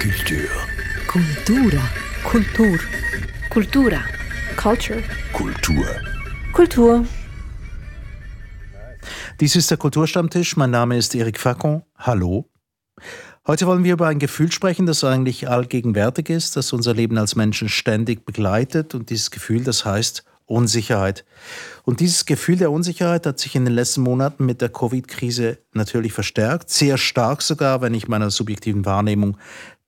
Kultur. Kultura. Kultur. Kultura. Culture. Kultur. Kultur. Dies ist der Kulturstammtisch. Mein Name ist Eric Facon. Hallo. Heute wollen wir über ein Gefühl sprechen, das eigentlich allgegenwärtig ist, das unser Leben als Menschen ständig begleitet. Und dieses Gefühl, das heißt Unsicherheit. Und dieses Gefühl der Unsicherheit hat sich in den letzten Monaten mit der Covid-Krise natürlich verstärkt. Sehr stark sogar, wenn ich meiner subjektiven Wahrnehmung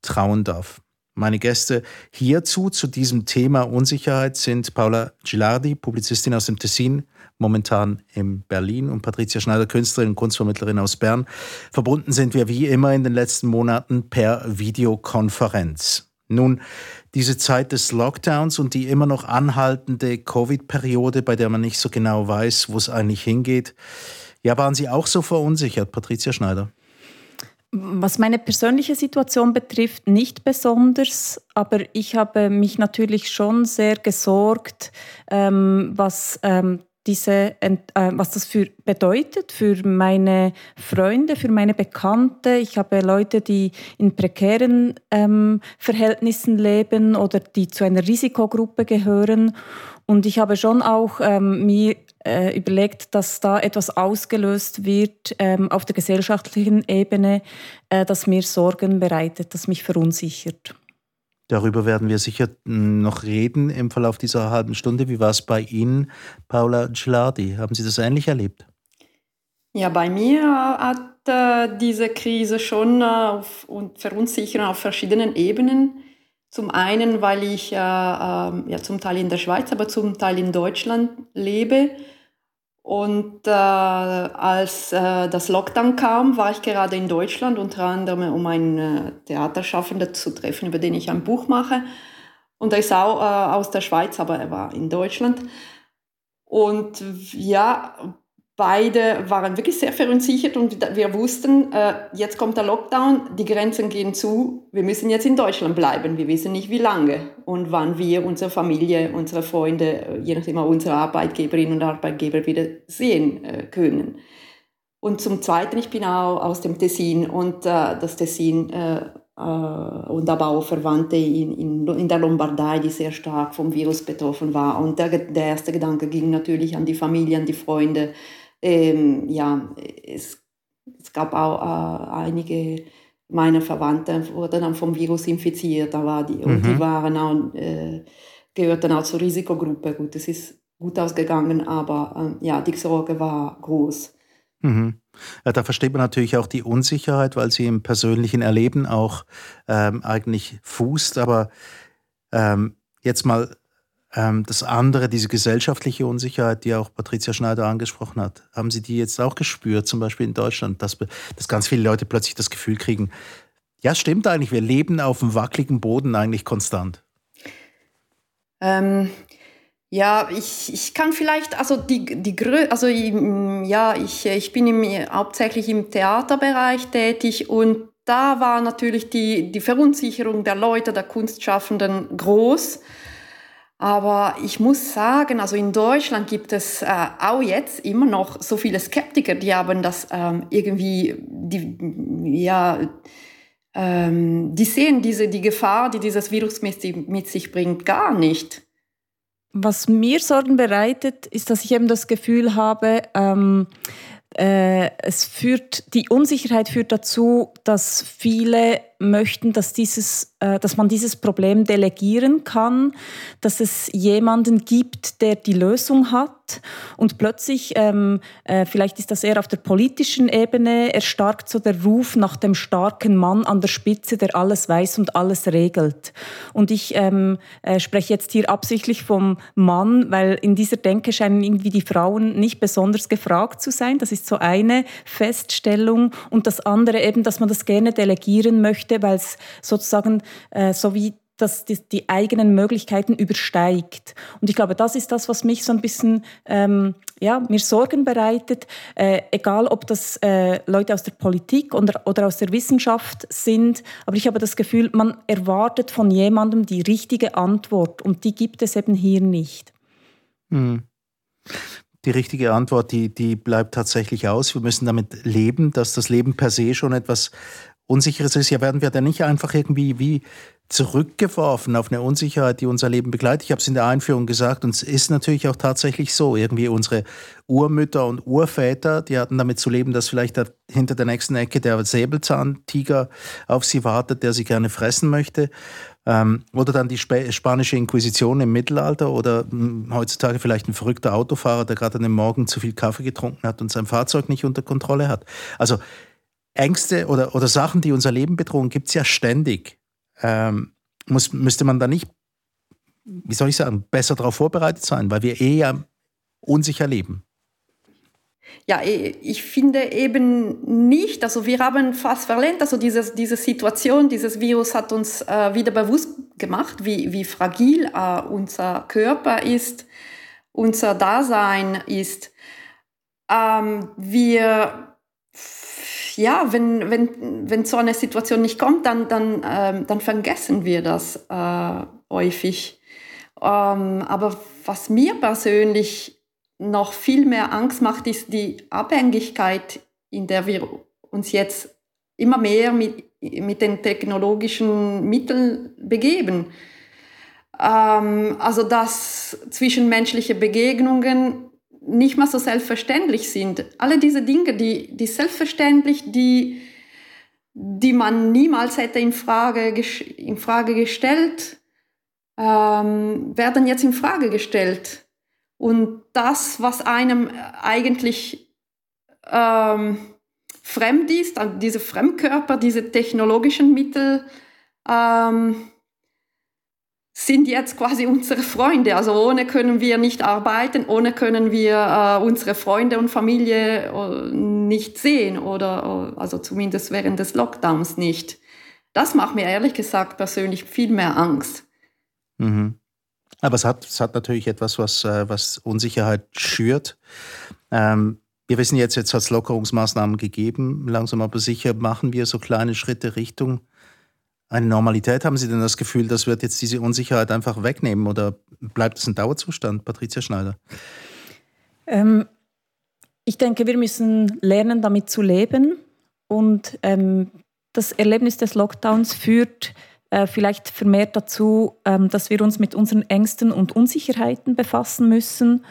trauen darf. Meine Gäste hierzu zu diesem Thema Unsicherheit sind Paula Gilardi, Publizistin aus dem Tessin, momentan in Berlin, und Patricia Schneider, Künstlerin und Kunstvermittlerin aus Bern. Verbunden sind wir wie immer in den letzten Monaten per Videokonferenz. Nun, diese Zeit des Lockdowns und die immer noch anhaltende Covid-Periode, bei der man nicht so genau weiß, wo es eigentlich hingeht. Ja, waren Sie auch so verunsichert, Patricia Schneider? Was meine persönliche Situation betrifft, nicht besonders, aber ich habe mich natürlich schon sehr gesorgt, ähm, was ähm, diese, äh, was das für bedeutet für meine Freunde, für meine Bekannte. Ich habe Leute, die in prekären ähm, Verhältnissen leben oder die zu einer Risikogruppe gehören. Und ich habe schon auch ähm, mir äh, überlegt, dass da etwas ausgelöst wird ähm, auf der gesellschaftlichen Ebene, äh, das mir Sorgen bereitet, das mich verunsichert. Darüber werden wir sicher hm, noch reden im Verlauf dieser halben Stunde. Wie war es bei Ihnen, Paula Gilardi? Haben Sie das ähnlich erlebt? Ja, bei mir hat äh, diese Krise schon äh, auf, und verunsichern auf verschiedenen Ebenen zum einen, weil ich äh, äh, ja zum Teil in der Schweiz, aber zum Teil in Deutschland lebe. Und äh, als äh, das Lockdown kam, war ich gerade in Deutschland, unter anderem um einen äh, Theaterschaffenden zu treffen, über den ich ein Buch mache. Und er ist auch äh, aus der Schweiz, aber er war in Deutschland. Und ja, beide waren wirklich sehr verunsichert und wir wussten, äh, jetzt kommt der Lockdown, die Grenzen gehen zu, wir müssen jetzt in Deutschland bleiben. Wir wissen nicht, wie lange und wann wir unsere Familie, unsere Freunde, äh, je nachdem auch unsere Arbeitgeberinnen und Arbeitgeber wieder sehen äh, können. Und zum Zweiten, ich bin auch aus dem Tessin und äh, das Tessin äh, äh, und aber auch Verwandte in, in, in der Lombardei, die sehr stark vom Virus betroffen war. Und der, der erste Gedanke ging natürlich an die Familie, an die Freunde, ähm, ja, es, es gab auch äh, einige meiner Verwandten wurden dann vom Virus infiziert, da war die, mhm. und die waren auch, äh, gehörten auch zur Risikogruppe. Gut, es ist gut ausgegangen, aber äh, ja, die Sorge war groß. Mhm. Ja, da versteht man natürlich auch die Unsicherheit, weil sie im persönlichen Erleben auch ähm, eigentlich fußt. Aber ähm, jetzt mal das andere, diese gesellschaftliche Unsicherheit, die auch Patricia Schneider angesprochen hat, haben Sie die jetzt auch gespürt, zum Beispiel in Deutschland, dass, dass ganz viele Leute plötzlich das Gefühl kriegen, ja, stimmt eigentlich, wir leben auf einem wackeligen Boden eigentlich konstant. Ähm, ja, ich, ich kann vielleicht, also die, die also ja, ich, ich bin im, hauptsächlich im Theaterbereich tätig und da war natürlich die, die Verunsicherung der Leute, der Kunstschaffenden groß. Aber ich muss sagen, also in Deutschland gibt es äh, auch jetzt immer noch so viele Skeptiker, die haben das ähm, irgendwie, die, ja, ähm, die sehen diese, die Gefahr, die dieses Virus mit, mit sich bringt, gar nicht. Was mir Sorgen bereitet, ist, dass ich eben das Gefühl habe, ähm, äh, es führt, die Unsicherheit führt dazu, dass viele möchten, dass, dieses, dass man dieses Problem delegieren kann, dass es jemanden gibt, der die Lösung hat. Und plötzlich, ähm, äh, vielleicht ist das eher auf der politischen Ebene, erstarkt so der Ruf nach dem starken Mann an der Spitze, der alles weiß und alles regelt. Und ich ähm, äh, spreche jetzt hier absichtlich vom Mann, weil in dieser Denke scheinen irgendwie die Frauen nicht besonders gefragt zu sein. Das ist so eine Feststellung. Und das andere eben, dass man das gerne delegieren möchte, weil es sozusagen äh, so wie das die, die, eigenen Möglichkeiten übersteigt. Und ich glaube, das ist das, was mich so ein bisschen, ähm, ja, mir Sorgen bereitet. Äh, egal, ob das äh, Leute aus der Politik oder, oder aus der Wissenschaft sind. Aber ich habe das Gefühl, man erwartet von jemandem die richtige Antwort. Und die gibt es eben hier nicht. Hm. Die richtige Antwort, die, die bleibt tatsächlich aus. Wir müssen damit leben, dass das Leben per se schon etwas Unsicheres ist, ja, werden wir dann nicht einfach irgendwie wie zurückgeworfen auf eine Unsicherheit, die unser Leben begleitet. Ich habe es in der Einführung gesagt und es ist natürlich auch tatsächlich so. Irgendwie unsere Urmütter und Urväter, die hatten damit zu leben, dass vielleicht hinter der nächsten Ecke der Säbelzahntiger auf sie wartet, der sie gerne fressen möchte. Ähm, oder dann die Sp spanische Inquisition im Mittelalter oder mh, hm, heutzutage vielleicht ein verrückter Autofahrer, der gerade an dem Morgen zu viel Kaffee getrunken hat und sein Fahrzeug nicht unter Kontrolle hat. Also Ängste oder, oder Sachen, die unser Leben bedrohen, gibt es ja ständig. Ähm, muss, müsste man da nicht, wie soll ich sagen, besser darauf vorbereitet sein, weil wir eh ja unsicher leben? Ja, ich finde eben nicht, also wir haben fast verlernt, also diese, diese Situation, dieses Virus hat uns äh, wieder bewusst gemacht, wie, wie fragil äh, unser Körper ist, unser Dasein ist. Ähm, wir ja, wenn, wenn, wenn so eine Situation nicht kommt, dann, dann, ähm, dann vergessen wir das äh, häufig. Ähm, aber was mir persönlich noch viel mehr Angst macht, ist die Abhängigkeit, in der wir uns jetzt immer mehr mit, mit den technologischen Mitteln begeben. Ähm, also dass zwischenmenschliche Begegnungen nicht mehr so selbstverständlich sind. Alle diese Dinge, die, die selbstverständlich, die, die man niemals hätte in Frage, in Frage gestellt, ähm, werden jetzt in Frage gestellt. Und das, was einem eigentlich ähm, fremd ist, also diese Fremdkörper, diese technologischen Mittel, ähm, sind jetzt quasi unsere Freunde. Also ohne können wir nicht arbeiten, ohne können wir äh, unsere Freunde und Familie äh, nicht sehen oder äh, also zumindest während des Lockdowns nicht. Das macht mir ehrlich gesagt persönlich viel mehr Angst. Mhm. Aber es hat, es hat natürlich etwas, was, äh, was Unsicherheit schürt. Ähm, wir wissen jetzt, jetzt hat es Lockerungsmaßnahmen gegeben. Langsam aber sicher machen wir so kleine Schritte Richtung eine Normalität? Haben Sie denn das Gefühl, das wird jetzt diese Unsicherheit einfach wegnehmen oder bleibt es ein Dauerzustand? Patricia Schneider. Ähm, ich denke, wir müssen lernen, damit zu leben. Und ähm, das Erlebnis des Lockdowns führt äh, vielleicht vermehrt dazu, ähm, dass wir uns mit unseren Ängsten und Unsicherheiten befassen müssen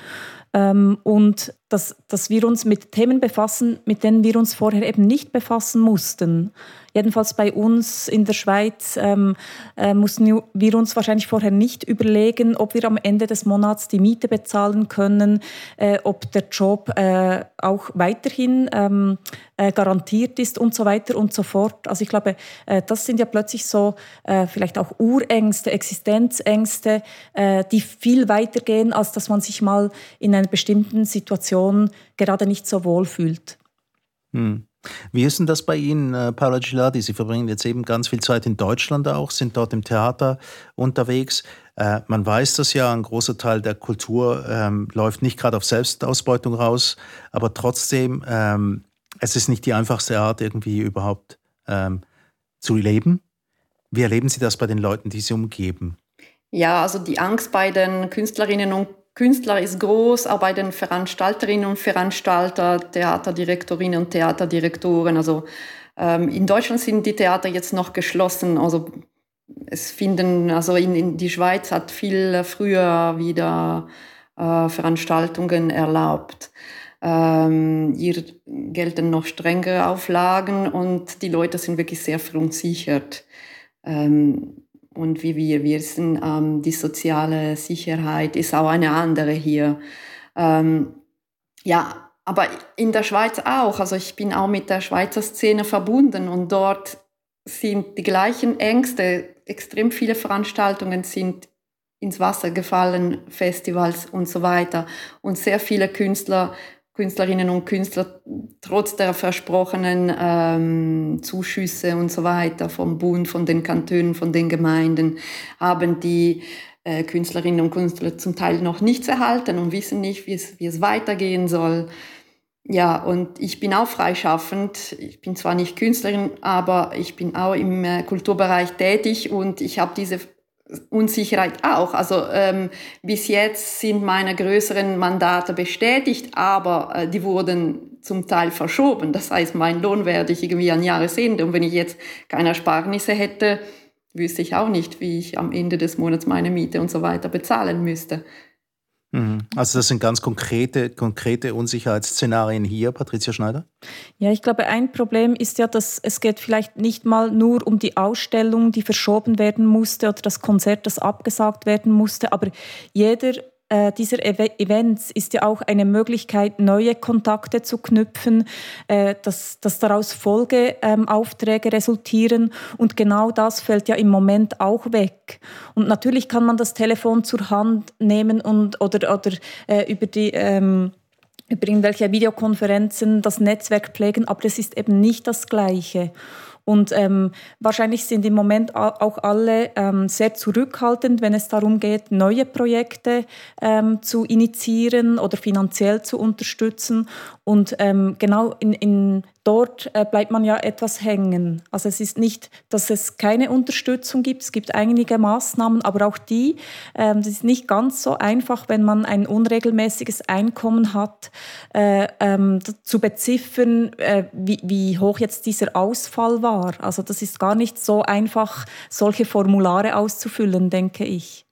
ähm, und dass, dass wir uns mit Themen befassen, mit denen wir uns vorher eben nicht befassen mussten. Jedenfalls bei uns in der Schweiz ähm, äh, mussten wir uns wahrscheinlich vorher nicht überlegen, ob wir am Ende des Monats die Miete bezahlen können, äh, ob der Job äh, auch weiterhin ähm, äh, garantiert ist und so weiter und so fort. Also ich glaube, äh, das sind ja plötzlich so äh, vielleicht auch Urängste, Existenzängste, die viel weiter gehen, als dass man sich mal in einer bestimmten Situation gerade nicht so wohl fühlt. Hm. Wie ist denn das bei Ihnen, äh, Paula Giladi? Sie verbringen jetzt eben ganz viel Zeit in Deutschland auch, sind dort im Theater unterwegs. Äh, man weiß das ja, ein großer Teil der Kultur ähm, läuft nicht gerade auf Selbstausbeutung raus, aber trotzdem, ähm, es ist nicht die einfachste Art, irgendwie überhaupt ähm, zu leben. Wie erleben Sie das bei den Leuten, die Sie umgeben? Ja, also die Angst bei den Künstlerinnen und Künstler ist groß, auch bei den Veranstalterinnen und Veranstalter, Theaterdirektorinnen und Theaterdirektoren. Also ähm, in Deutschland sind die Theater jetzt noch geschlossen. Also es finden, also in, in die Schweiz hat viel früher wieder äh, Veranstaltungen erlaubt. Ähm, hier gelten noch strengere Auflagen und die Leute sind wirklich sehr verunsichert. Ähm, und wie wir wissen, ähm, die soziale Sicherheit ist auch eine andere hier. Ähm, ja, aber in der Schweiz auch. Also ich bin auch mit der Schweizer Szene verbunden und dort sind die gleichen Ängste. Extrem viele Veranstaltungen sind ins Wasser gefallen, Festivals und so weiter. Und sehr viele Künstler Künstlerinnen und Künstler trotz der versprochenen ähm, Zuschüsse und so weiter vom Bund, von den Kantonen, von den Gemeinden, haben die äh, Künstlerinnen und Künstler zum Teil noch nichts erhalten und wissen nicht, wie es, wie es weitergehen soll. Ja, und ich bin auch freischaffend. Ich bin zwar nicht Künstlerin, aber ich bin auch im äh, Kulturbereich tätig und ich habe diese Unsicherheit auch. Also ähm, bis jetzt sind meine größeren Mandate bestätigt, aber äh, die wurden zum Teil verschoben. Das heißt, mein Lohn werde ich irgendwie an Jahresende. Und wenn ich jetzt keine Ersparnisse hätte, wüsste ich auch nicht, wie ich am Ende des Monats meine Miete und so weiter bezahlen müsste. Mhm. Also das sind ganz konkrete, konkrete Unsicherheitsszenarien hier, Patricia Schneider? Ja, ich glaube, ein Problem ist ja, dass es geht vielleicht nicht mal nur um die Ausstellung, die verschoben werden musste oder das Konzert, das abgesagt werden musste, aber jeder äh, dieser Ev Events ist ja auch eine Möglichkeit, neue Kontakte zu knüpfen, äh, dass, dass daraus Folgeaufträge ähm, resultieren. Und genau das fällt ja im Moment auch weg. Und natürlich kann man das Telefon zur Hand nehmen und, oder, oder äh, über die... Ähm, über irgendwelche Videokonferenzen das Netzwerk pflegen, aber das ist eben nicht das Gleiche. Und ähm, wahrscheinlich sind im Moment auch alle ähm, sehr zurückhaltend, wenn es darum geht, neue Projekte ähm, zu initiieren oder finanziell zu unterstützen. Und ähm, genau in, in dort äh, bleibt man ja etwas hängen. Also es ist nicht, dass es keine Unterstützung gibt. Es gibt einige Maßnahmen, aber auch die, äh, das ist nicht ganz so einfach, wenn man ein unregelmäßiges Einkommen hat, äh, ähm, zu beziffern, äh, wie, wie hoch jetzt dieser Ausfall war. Also das ist gar nicht so einfach, solche Formulare auszufüllen, denke ich.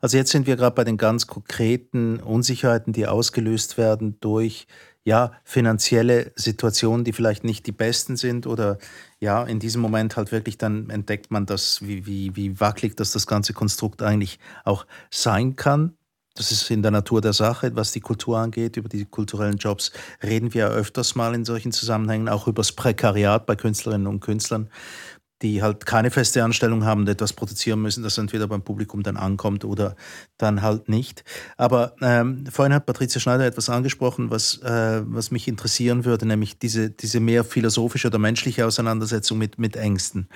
Also jetzt sind wir gerade bei den ganz konkreten Unsicherheiten, die ausgelöst werden durch ja, finanzielle Situationen, die vielleicht nicht die besten sind oder ja, in diesem Moment halt wirklich dann entdeckt man das, wie, wie, wie wackelig das, das ganze Konstrukt eigentlich auch sein kann. Das ist in der Natur der Sache, was die Kultur angeht. Über die kulturellen Jobs reden wir ja öfters mal in solchen Zusammenhängen, auch über das Prekariat bei Künstlerinnen und Künstlern die halt keine feste Anstellung haben und etwas produzieren müssen, das entweder beim Publikum dann ankommt oder dann halt nicht. Aber ähm, vorhin hat Patricia Schneider etwas angesprochen, was, äh, was mich interessieren würde, nämlich diese, diese mehr philosophische oder menschliche Auseinandersetzung mit, mit Ängsten.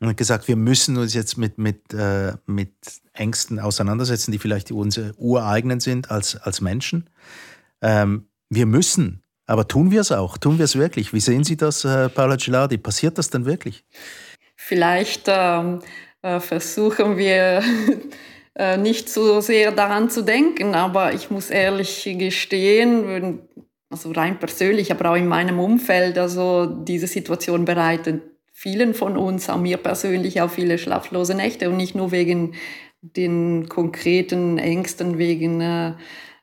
Und hat gesagt, wir müssen uns jetzt mit, mit, äh, mit Ängsten auseinandersetzen, die vielleicht unsere ureigenen sind als, als Menschen. Ähm, wir müssen, aber tun wir es auch? Tun wir es wirklich? Wie sehen Sie das, äh, Paula Gilardi? Passiert das denn wirklich? Vielleicht ähm, äh, versuchen wir äh, nicht so sehr daran zu denken, aber ich muss ehrlich gestehen, also rein persönlich, aber auch in meinem Umfeld, also diese Situation bereitet vielen von uns, auch mir persönlich, auch viele schlaflose Nächte und nicht nur wegen den konkreten Ängsten, wegen äh,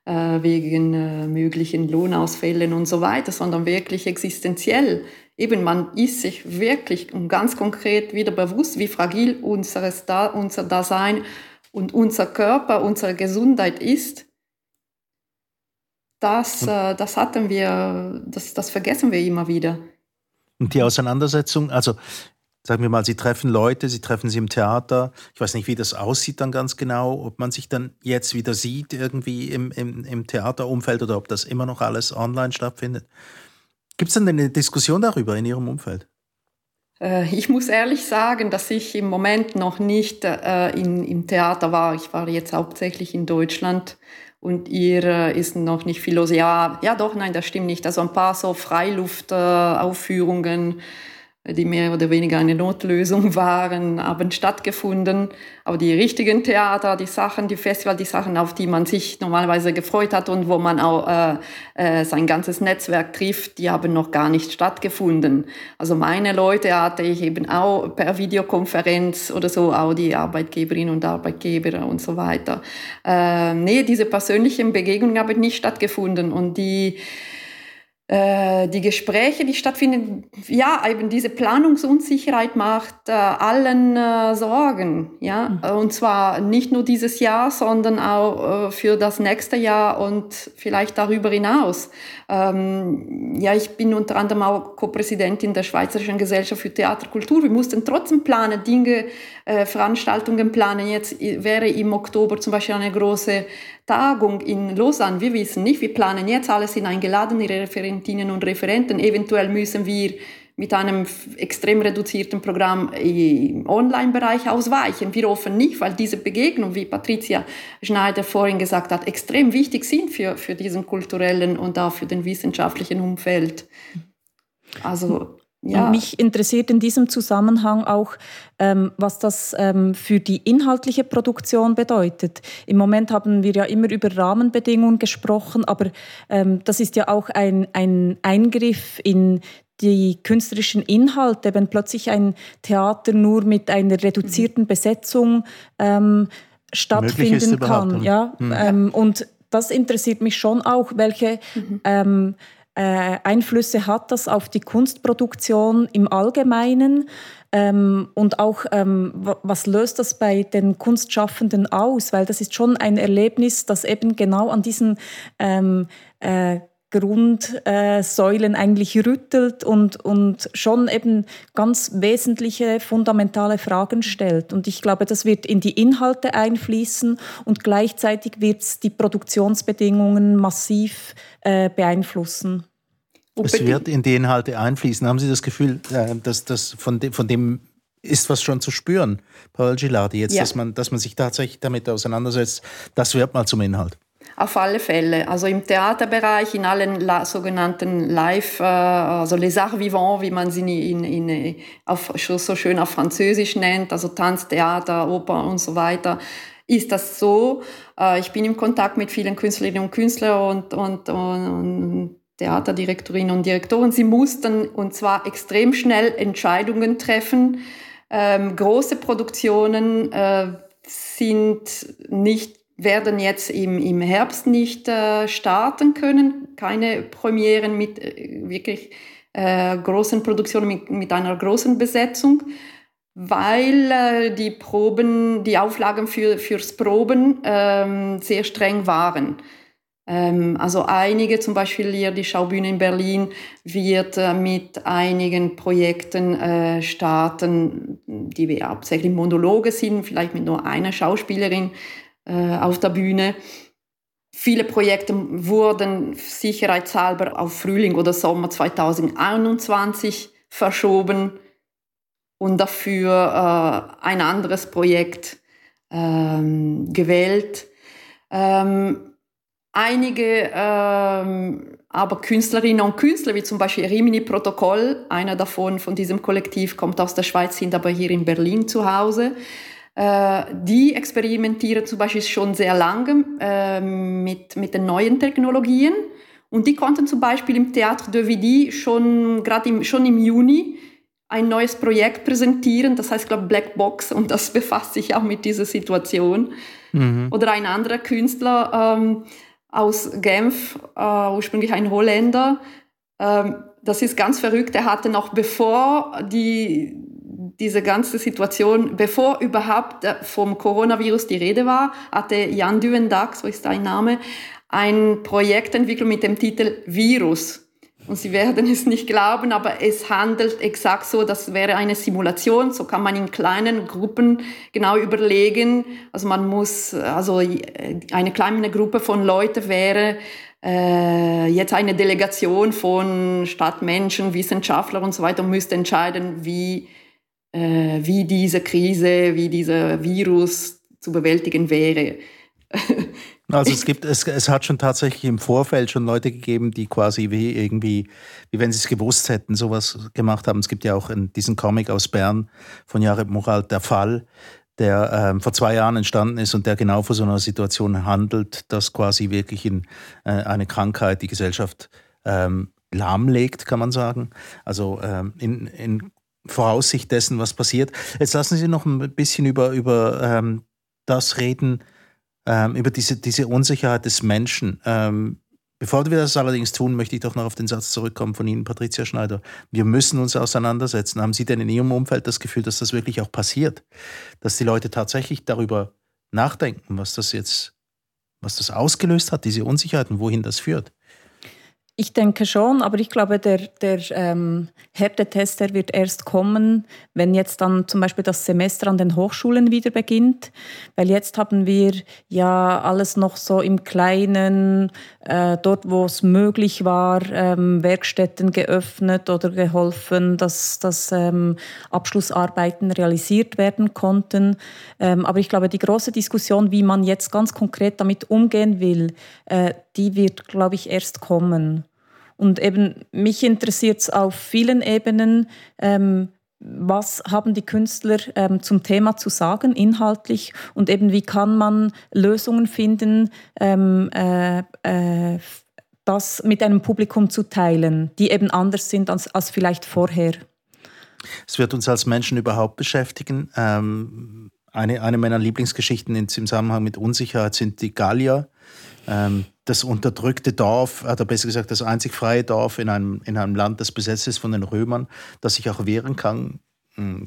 äh wegen äh, möglichen Lohnausfällen und so weiter, sondern wirklich existenziell eben man ist sich wirklich und ganz konkret wieder bewusst, wie fragil unseres da unser Dasein und unser Körper, unsere Gesundheit ist. Das, äh, das hatten wir, das, das vergessen wir immer wieder. Und die Auseinandersetzung, also sagen wir mal, Sie treffen Leute, Sie treffen sie im Theater. Ich weiß nicht, wie das aussieht dann ganz genau, ob man sich dann jetzt wieder sieht irgendwie im, im, im Theaterumfeld oder ob das immer noch alles online stattfindet. Gibt es denn eine Diskussion darüber in Ihrem Umfeld? Äh, ich muss ehrlich sagen, dass ich im Moment noch nicht äh, in, im Theater war. Ich war jetzt hauptsächlich in Deutschland und ihr äh, ist noch nicht viel los. Ja, ja, doch, nein, das stimmt nicht. Also ein paar so Freiluftaufführungen. Äh, die mehr oder weniger eine Notlösung waren, haben stattgefunden. Aber die richtigen Theater, die Sachen, die Festival, die Sachen, auf die man sich normalerweise gefreut hat und wo man auch äh, äh, sein ganzes Netzwerk trifft, die haben noch gar nicht stattgefunden. Also meine Leute hatte ich eben auch per Videokonferenz oder so, auch die Arbeitgeberinnen und Arbeitgeber und so weiter. Äh, nee, diese persönlichen Begegnungen haben nicht stattgefunden und die die Gespräche, die stattfinden, ja, eben diese Planungsunsicherheit macht äh, allen äh, Sorgen, ja, mhm. und zwar nicht nur dieses Jahr, sondern auch äh, für das nächste Jahr und vielleicht darüber hinaus. Ähm, ja, ich bin unter anderem auch Co-Präsidentin der Schweizerischen Gesellschaft für Theaterkultur. Wir mussten trotzdem planen, Dinge, äh, Veranstaltungen planen. Jetzt wäre im Oktober zum Beispiel eine große Tagung in Lausanne. Wir wissen nicht, wir planen jetzt, alle sind eingeladen, ihre Referentinnen und Referenten. Eventuell müssen wir mit einem extrem reduzierten Programm im Online-Bereich ausweichen. Wir hoffen nicht, weil diese Begegnung, wie Patricia Schneider vorhin gesagt hat, extrem wichtig sind für, für diesen kulturellen und auch für den wissenschaftlichen Umfeld. Also Ja. Mich interessiert in diesem Zusammenhang auch, ähm, was das ähm, für die inhaltliche Produktion bedeutet. Im Moment haben wir ja immer über Rahmenbedingungen gesprochen, aber ähm, das ist ja auch ein, ein Eingriff in die künstlerischen Inhalte, wenn plötzlich ein Theater nur mit einer reduzierten Besetzung ähm, stattfinden kann. Ja? Mhm. Ähm, und das interessiert mich schon auch, welche mhm. Äh, Einflüsse hat das auf die Kunstproduktion im Allgemeinen. Ähm, und auch ähm, was löst das bei den Kunstschaffenden aus, weil das ist schon ein Erlebnis, das eben genau an diesen ähm, äh, Grundsäulen eigentlich rüttelt und, und schon eben ganz wesentliche, fundamentale Fragen stellt. Und ich glaube, das wird in die Inhalte einfließen und gleichzeitig wird es die Produktionsbedingungen massiv äh, beeinflussen. Es wird in die Inhalte einfließen. Haben Sie das Gefühl, äh, dass das von, dem, von dem ist was schon zu spüren, Paul Gilardi, jetzt, ja. dass, man, dass man sich tatsächlich damit auseinandersetzt, das wird mal zum Inhalt. Auf alle Fälle. Also im Theaterbereich, in allen sogenannten Live, äh, also les arts vivants, wie man sie in, in, auf, so schön auf Französisch nennt, also Tanz, Theater, Oper und so weiter, ist das so. Äh, ich bin im Kontakt mit vielen Künstlerinnen und Künstlern und, und, und, und Theaterdirektorinnen und Direktoren. Sie mussten und zwar extrem schnell Entscheidungen treffen. Ähm, große Produktionen äh, sind nicht werden jetzt im, im Herbst nicht äh, starten können. Keine Premieren mit äh, wirklich äh, großen Produktionen, mit, mit einer großen Besetzung, weil äh, die Proben, die Auflagen für, fürs Proben ähm, sehr streng waren. Ähm, also einige, zum Beispiel hier die Schaubühne in Berlin, wird äh, mit einigen Projekten äh, starten, die wir hauptsächlich Monologe sind, vielleicht mit nur einer Schauspielerin äh, auf der Bühne. Viele Projekte wurden sicherheitshalber auf Frühling oder Sommer 2021 verschoben und dafür äh, ein anderes Projekt ähm, gewählt. Ähm, einige ähm, aber Künstlerinnen und Künstler, wie zum Beispiel Rimini Protokoll, einer davon von diesem Kollektiv kommt aus der Schweiz, sind aber hier in Berlin zu Hause. Äh, die experimentieren zum Beispiel schon sehr lange äh, mit, mit den neuen Technologien. Und die konnten zum Beispiel im Théâtre de Vidi schon gerade im, schon im Juni ein neues Projekt präsentieren, das heißt, glaube Black Box, und das befasst sich auch mit dieser Situation. Mhm. Oder ein anderer Künstler ähm, aus Genf, äh, ursprünglich ein Holländer, ähm, das ist ganz verrückt. Er hatte noch bevor die, diese ganze Situation, bevor überhaupt äh, vom Coronavirus die Rede war, hatte Jan Duvendag, so ist sein Name, ein Projekt entwickelt mit dem Titel Virus. Und Sie werden es nicht glauben, aber es handelt exakt so, das wäre eine Simulation, so kann man in kleinen Gruppen genau überlegen. Also man muss, also eine kleine Gruppe von Leuten wäre äh, jetzt eine Delegation von Stadtmenschen, Wissenschaftlern und so weiter und müsste entscheiden, wie äh, wie diese Krise, wie dieser Virus zu bewältigen wäre. Also es gibt, es, es hat schon tatsächlich im Vorfeld schon Leute gegeben, die quasi wie irgendwie, wie wenn sie es gewusst hätten, sowas gemacht haben. Es gibt ja auch in diesem Comic aus Bern von Jared Moral, der Fall, der ähm, vor zwei Jahren entstanden ist und der genau vor so einer Situation handelt, dass quasi wirklich in, äh, eine Krankheit die Gesellschaft ähm, lahmlegt, kann man sagen. Also ähm, in, in Voraussicht dessen, was passiert. Jetzt lassen Sie noch ein bisschen über, über ähm, das reden, ähm, über diese, diese Unsicherheit des Menschen. Ähm, bevor wir das allerdings tun, möchte ich doch noch auf den Satz zurückkommen von Ihnen, Patricia Schneider. Wir müssen uns auseinandersetzen. Haben Sie denn in Ihrem Umfeld das Gefühl, dass das wirklich auch passiert? Dass die Leute tatsächlich darüber nachdenken, was das jetzt, was das ausgelöst hat, diese Unsicherheit und wohin das führt? Ich denke schon, aber ich glaube, der, der ähm, Härtetest der wird erst kommen, wenn jetzt dann zum Beispiel das Semester an den Hochschulen wieder beginnt. Weil jetzt haben wir ja alles noch so im Kleinen, äh, dort wo es möglich war, ähm, Werkstätten geöffnet oder geholfen, dass, dass ähm, Abschlussarbeiten realisiert werden konnten. Ähm, aber ich glaube, die große Diskussion, wie man jetzt ganz konkret damit umgehen will, äh, die wird, glaube ich, erst kommen. Und eben mich interessiert es auf vielen Ebenen, ähm, was haben die Künstler ähm, zum Thema zu sagen, inhaltlich, und eben wie kann man Lösungen finden, ähm, äh, äh, das mit einem Publikum zu teilen, die eben anders sind als, als vielleicht vorher. Es wird uns als Menschen überhaupt beschäftigen. Ähm, eine, eine meiner Lieblingsgeschichten im Zusammenhang mit Unsicherheit sind die Gallier. Ähm, das unterdrückte Dorf, oder besser gesagt das einzig freie Dorf in einem, in einem Land, das besetzt ist von den Römern, das sich auch wehren kann,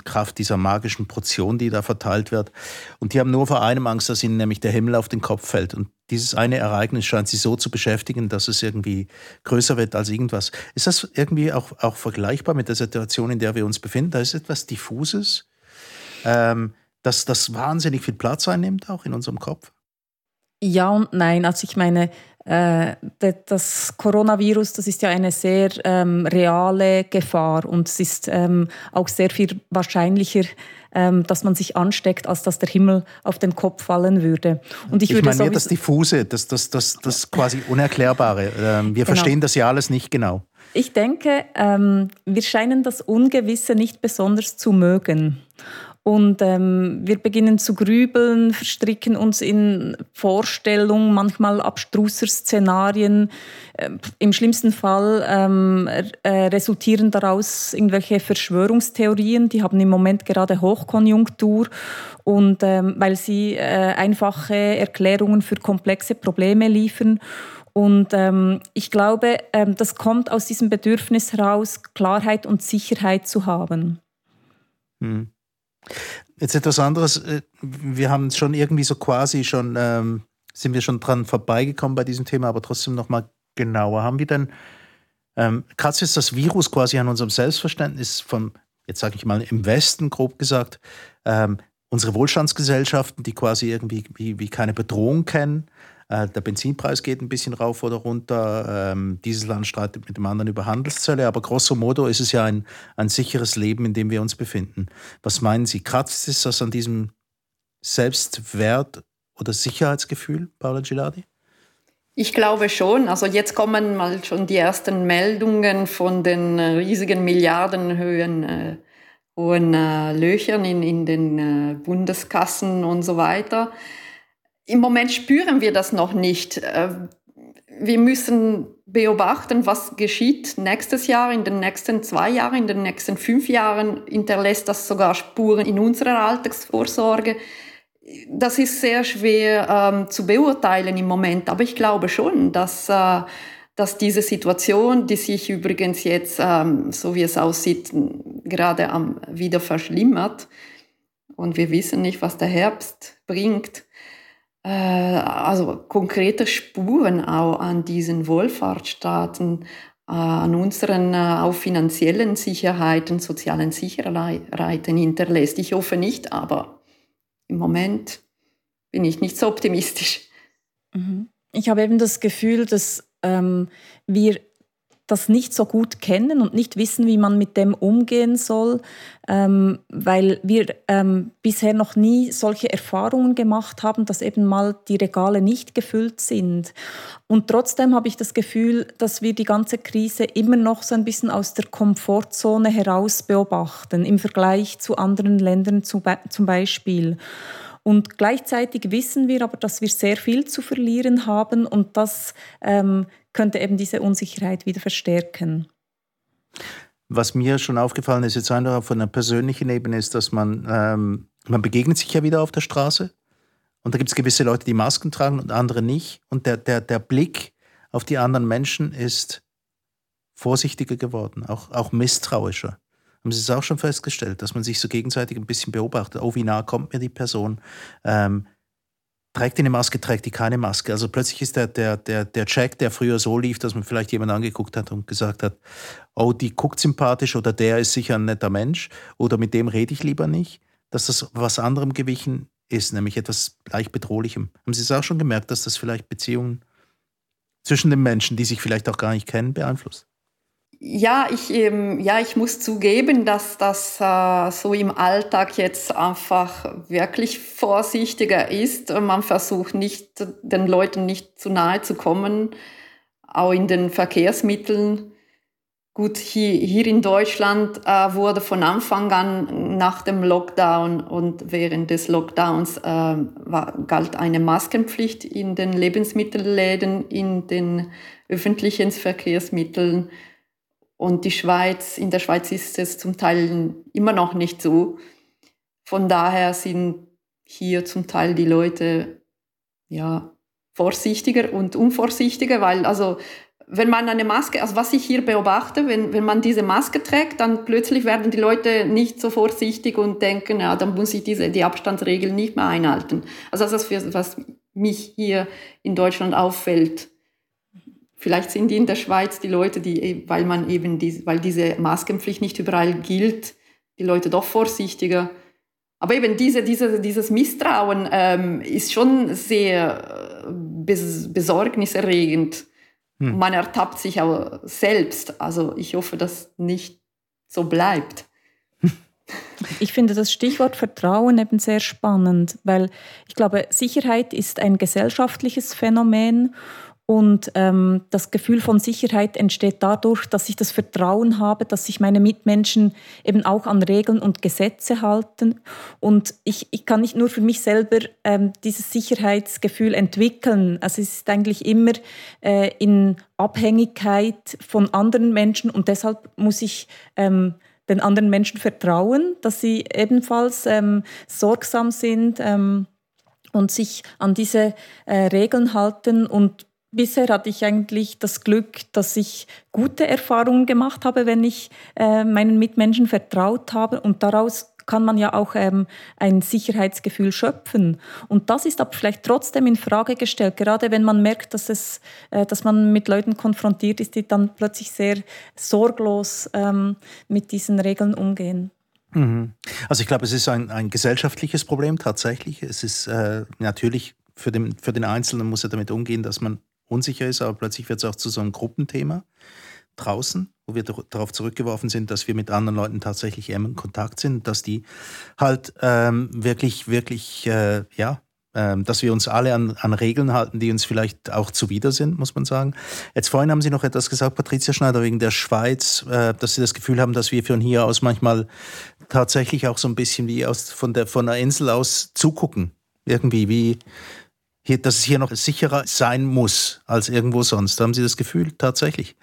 Kraft dieser magischen Portion, die da verteilt wird. Und die haben nur vor einem Angst, dass ihnen nämlich der Himmel auf den Kopf fällt. Und dieses eine Ereignis scheint sie so zu beschäftigen, dass es irgendwie größer wird als irgendwas. Ist das irgendwie auch, auch vergleichbar mit der Situation, in der wir uns befinden? Da ist etwas Diffuses, ähm, dass das wahnsinnig viel Platz einnimmt, auch in unserem Kopf. Ja und nein. Also ich meine, das Coronavirus, das ist ja eine sehr ähm, reale Gefahr und es ist ähm, auch sehr viel wahrscheinlicher, ähm, dass man sich ansteckt, als dass der Himmel auf den Kopf fallen würde. Und ich, ich würde meine das Diffuse, das, das, das, das quasi Unerklärbare. Ähm, wir genau. verstehen das ja alles nicht genau. Ich denke, ähm, wir scheinen das Ungewisse nicht besonders zu mögen. Und ähm, wir beginnen zu grübeln, verstricken uns in Vorstellungen, manchmal abstruser Szenarien. Äh, Im schlimmsten Fall ähm, äh, resultieren daraus irgendwelche Verschwörungstheorien, die haben im Moment gerade Hochkonjunktur. Und ähm, weil sie äh, einfache Erklärungen für komplexe Probleme liefern. Und ähm, ich glaube, ähm, das kommt aus diesem Bedürfnis heraus, Klarheit und Sicherheit zu haben. Hm. Jetzt etwas anderes. Äh, wir haben schon irgendwie so quasi schon, ähm, sind wir schon dran vorbeigekommen bei diesem Thema, aber trotzdem nochmal genauer. Haben wir denn, ähm, kratzt jetzt das Virus quasi an unserem Selbstverständnis vom, jetzt sage ich mal, im Westen grob gesagt, ähm, unsere Wohlstandsgesellschaften, die quasi irgendwie wie, wie keine Bedrohung kennen, äh, der Benzinpreis geht ein bisschen rauf oder runter. Ähm, dieses Land streitet mit dem anderen über Handelszölle. Aber grosso modo ist es ja ein, ein sicheres Leben, in dem wir uns befinden. Was meinen Sie? Kratzt es das an diesem Selbstwert oder Sicherheitsgefühl, Paula Gilardi? Ich glaube schon. Also jetzt kommen mal schon die ersten Meldungen von den äh, riesigen Milliardenhöhen. Äh, hohen äh, Löchern in, in den äh, Bundeskassen und so weiter. Im Moment spüren wir das noch nicht. Äh, wir müssen beobachten, was geschieht nächstes Jahr, in den nächsten zwei Jahren, in den nächsten fünf Jahren. Hinterlässt das sogar Spuren in unserer Alltagsvorsorge. Das ist sehr schwer ähm, zu beurteilen im Moment, aber ich glaube schon, dass, äh, dass diese Situation, die sich übrigens jetzt, ähm, so wie es aussieht, gerade am, wieder verschlimmert, und wir wissen nicht, was der Herbst bringt, äh, also konkrete Spuren auch an diesen Wohlfahrtsstaaten, äh, an unseren äh, auch finanziellen Sicherheiten, sozialen Sicherheiten hinterlässt. Ich hoffe nicht, aber im Moment bin ich nicht so optimistisch. Mhm. Ich habe eben das Gefühl, dass ähm, wir das nicht so gut kennen und nicht wissen, wie man mit dem umgehen soll, ähm, weil wir ähm, bisher noch nie solche Erfahrungen gemacht haben, dass eben mal die Regale nicht gefüllt sind. Und trotzdem habe ich das Gefühl, dass wir die ganze Krise immer noch so ein bisschen aus der Komfortzone heraus beobachten, im Vergleich zu anderen Ländern zum Beispiel. Und gleichzeitig wissen wir aber, dass wir sehr viel zu verlieren haben und das ähm, könnte eben diese Unsicherheit wieder verstärken. Was mir schon aufgefallen ist, jetzt einfach von einer persönlichen Ebene, ist, dass man, ähm, man begegnet sich ja wieder auf der Straße. Und da gibt es gewisse Leute, die Masken tragen und andere nicht. Und der, der, der Blick auf die anderen Menschen ist vorsichtiger geworden, auch, auch misstrauischer. Haben Sie es auch schon festgestellt, dass man sich so gegenseitig ein bisschen beobachtet? Oh, wie nah kommt mir die Person? Ähm, trägt die eine Maske, trägt die keine Maske. Also plötzlich ist der, der, der, der Check, der früher so lief, dass man vielleicht jemand angeguckt hat und gesagt hat, oh, die guckt sympathisch oder der ist sicher ein netter Mensch oder mit dem rede ich lieber nicht, dass das was anderem gewichen ist, nämlich etwas leicht Bedrohlichem. Haben Sie es auch schon gemerkt, dass das vielleicht Beziehungen zwischen den Menschen, die sich vielleicht auch gar nicht kennen, beeinflusst? Ja, ich, ähm, ja, ich muss zugeben, dass das äh, so im Alltag jetzt einfach wirklich vorsichtiger ist. Man versucht nicht, den Leuten nicht zu nahe zu kommen. auch in den Verkehrsmitteln. Gut, hier, hier in Deutschland äh, wurde von Anfang an nach dem Lockdown und während des Lockdowns äh, war, galt eine Maskenpflicht in den Lebensmittelläden, in den öffentlichen Verkehrsmitteln. Und die Schweiz, in der Schweiz ist es zum Teil immer noch nicht so. Von daher sind hier zum Teil die Leute ja vorsichtiger und unvorsichtiger, weil also wenn man eine Maske, also was ich hier beobachte, wenn, wenn man diese Maske trägt, dann plötzlich werden die Leute nicht so vorsichtig und denken, ja, dann muss ich diese, die Abstandsregeln nicht mehr einhalten. Also das ist das, was mich hier in Deutschland auffällt. Vielleicht sind in der Schweiz die Leute, die, weil man eben die, weil diese Maskenpflicht nicht überall gilt, die Leute doch vorsichtiger. Aber eben diese, diese, dieses Misstrauen ähm, ist schon sehr äh, bes besorgniserregend. Hm. Man ertappt sich auch selbst. Also ich hoffe, dass nicht so bleibt. Ich finde das Stichwort Vertrauen eben sehr spannend, weil ich glaube, Sicherheit ist ein gesellschaftliches Phänomen und ähm, das Gefühl von Sicherheit entsteht dadurch, dass ich das Vertrauen habe, dass sich meine Mitmenschen eben auch an Regeln und Gesetze halten. Und ich, ich kann nicht nur für mich selber ähm, dieses Sicherheitsgefühl entwickeln. Also es ist eigentlich immer äh, in Abhängigkeit von anderen Menschen und deshalb muss ich ähm, den anderen Menschen vertrauen, dass sie ebenfalls ähm, sorgsam sind ähm, und sich an diese äh, Regeln halten und Bisher hatte ich eigentlich das Glück, dass ich gute Erfahrungen gemacht habe, wenn ich äh, meinen Mitmenschen vertraut habe. Und daraus kann man ja auch ähm, ein Sicherheitsgefühl schöpfen. Und das ist aber vielleicht trotzdem in Frage gestellt, gerade wenn man merkt, dass, es, äh, dass man mit Leuten konfrontiert ist, die dann plötzlich sehr sorglos ähm, mit diesen Regeln umgehen. Mhm. Also ich glaube, es ist ein, ein gesellschaftliches Problem tatsächlich. Es ist äh, natürlich für den, für den Einzelnen muss er damit umgehen, dass man unsicher ist, aber plötzlich wird es auch zu so einem Gruppenthema draußen, wo wir darauf zurückgeworfen sind, dass wir mit anderen Leuten tatsächlich in Kontakt sind, dass die halt ähm, wirklich, wirklich, äh, ja, ähm, dass wir uns alle an, an, Regeln halten, die uns vielleicht auch zuwider sind, muss man sagen. Jetzt vorhin haben Sie noch etwas gesagt, Patricia Schneider, wegen der Schweiz, äh, dass Sie das Gefühl haben, dass wir von hier aus manchmal tatsächlich auch so ein bisschen wie aus, von, der, von der Insel aus zugucken. Irgendwie, wie, hier, dass es hier noch sicherer sein muss als irgendwo sonst. Haben Sie das Gefühl tatsächlich?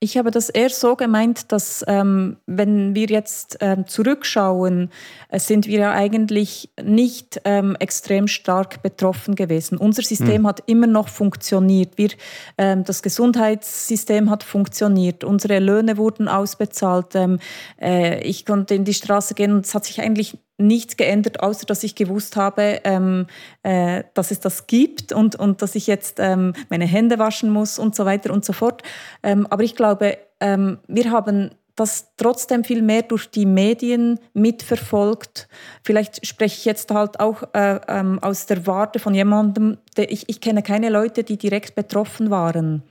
Ich habe das eher so gemeint, dass ähm, wenn wir jetzt ähm, zurückschauen, äh, sind wir ja eigentlich nicht ähm, extrem stark betroffen gewesen. Unser System mhm. hat immer noch funktioniert. Wir, ähm, das Gesundheitssystem hat funktioniert. Unsere Löhne wurden ausbezahlt. Ähm, äh, ich konnte in die Straße gehen und es hat sich eigentlich nichts geändert, außer dass ich gewusst habe, ähm, äh, dass es das gibt und, und dass ich jetzt ähm, meine Hände waschen muss und so weiter und so fort. Ähm, aber ich glaube, ähm, wir haben das trotzdem viel mehr durch die Medien mitverfolgt. Vielleicht spreche ich jetzt halt auch äh, ähm, aus der Warte von jemandem, der, ich, ich kenne keine Leute, die direkt betroffen waren.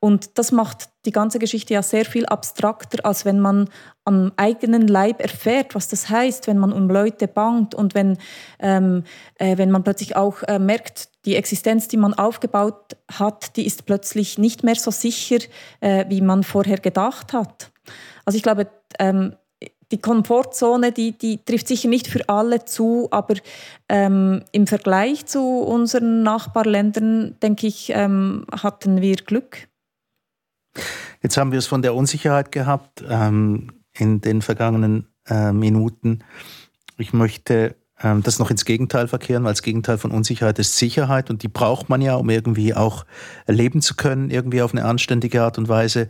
Und das macht die ganze Geschichte ja sehr viel abstrakter, als wenn man am eigenen Leib erfährt, was das heißt, wenn man um Leute bangt und wenn, ähm, äh, wenn man plötzlich auch äh, merkt, die Existenz, die man aufgebaut hat, die ist plötzlich nicht mehr so sicher, äh, wie man vorher gedacht hat. Also ich glaube, ähm, die Komfortzone, die, die trifft sicher nicht für alle zu, aber ähm, im Vergleich zu unseren Nachbarländern, denke ich, ähm, hatten wir Glück. Jetzt haben wir es von der Unsicherheit gehabt ähm, in den vergangenen äh, Minuten. Ich möchte ähm, das noch ins Gegenteil verkehren, weil das Gegenteil von Unsicherheit ist Sicherheit und die braucht man ja, um irgendwie auch leben zu können, irgendwie auf eine anständige Art und Weise.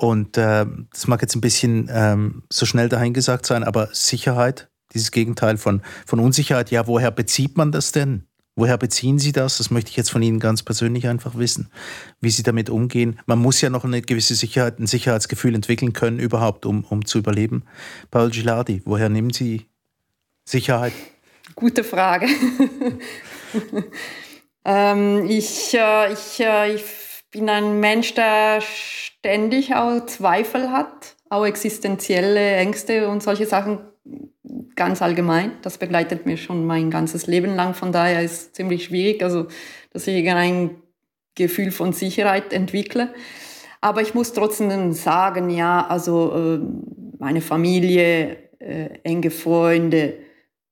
Und äh, das mag jetzt ein bisschen ähm, so schnell dahingesagt sein, aber Sicherheit, dieses Gegenteil von, von Unsicherheit, ja, woher bezieht man das denn? Woher beziehen Sie das? Das möchte ich jetzt von Ihnen ganz persönlich einfach wissen, wie Sie damit umgehen. Man muss ja noch eine gewisse Sicherheit, ein Sicherheitsgefühl entwickeln können, überhaupt, um, um zu überleben. Paul Gilardi, woher nehmen Sie Sicherheit? Gute Frage. ähm, ich, äh, ich, äh, ich bin ein Mensch, der ständig auch Zweifel hat, auch existenzielle Ängste und solche Sachen ganz allgemein. Das begleitet mich schon mein ganzes Leben lang. Von daher ist es ziemlich schwierig, also dass ich ein Gefühl von Sicherheit entwickle. Aber ich muss trotzdem sagen, ja, also äh, meine Familie, äh, enge Freunde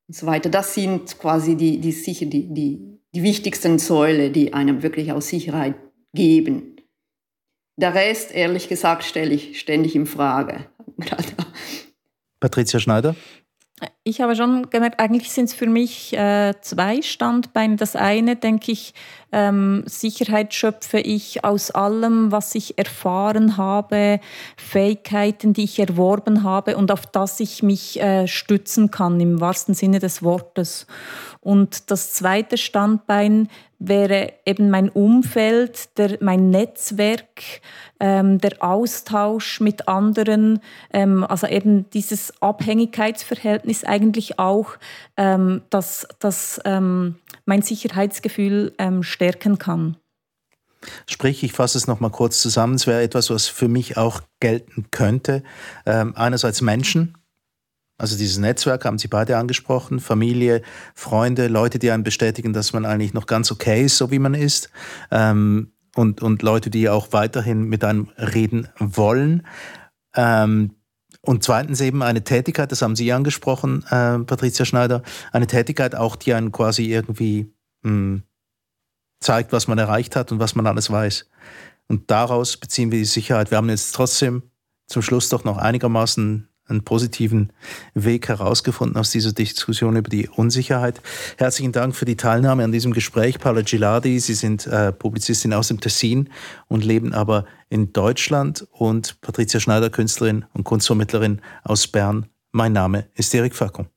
und so weiter, das sind quasi die, die, sicher die, die, die wichtigsten Säule, die einem wirklich auch Sicherheit geben. Der Rest, ehrlich gesagt, stelle ich ständig in Frage. Patricia Schneider? Ich habe schon gemerkt, eigentlich sind es für mich äh, zwei Standbeine. Das eine, denke ich, ähm, Sicherheit schöpfe ich aus allem, was ich erfahren habe, Fähigkeiten, die ich erworben habe und auf das ich mich äh, stützen kann, im wahrsten Sinne des Wortes. Und das zweite Standbein wäre eben mein Umfeld, der, mein Netzwerk, ähm, der Austausch mit anderen, ähm, also eben dieses Abhängigkeitsverhältnis eigentlich auch, ähm, dass, dass ähm, mein Sicherheitsgefühl ähm, stärken kann. Sprich, ich fasse es nochmal kurz zusammen. Es wäre etwas, was für mich auch gelten könnte. Ähm, einerseits Menschen, also dieses Netzwerk haben Sie beide angesprochen, Familie, Freunde, Leute, die einen bestätigen, dass man eigentlich noch ganz okay ist, so wie man ist. Ähm, und, und Leute, die auch weiterhin mit einem reden wollen. Ähm, und zweitens eben eine Tätigkeit, das haben Sie angesprochen, äh, Patricia Schneider, eine Tätigkeit auch, die einen quasi irgendwie mh, hm, zeigt, was man erreicht hat und was man alles weiß. Und daraus beziehen wir die Sicherheit. Wir haben jetzt trotzdem zum Schluss doch noch einigermaßen einen positiven Weg herausgefunden aus dieser Diskussion über die Unsicherheit. Herzlichen Dank für die Teilnahme an diesem Gespräch, Paula Gilardi. Sie sind äh, Publizistin aus dem Tessin und leben aber in Deutschland und Patricia Schneider, Künstlerin und Kunstvermittlerin aus Bern. Mein Name ist Erik Facon.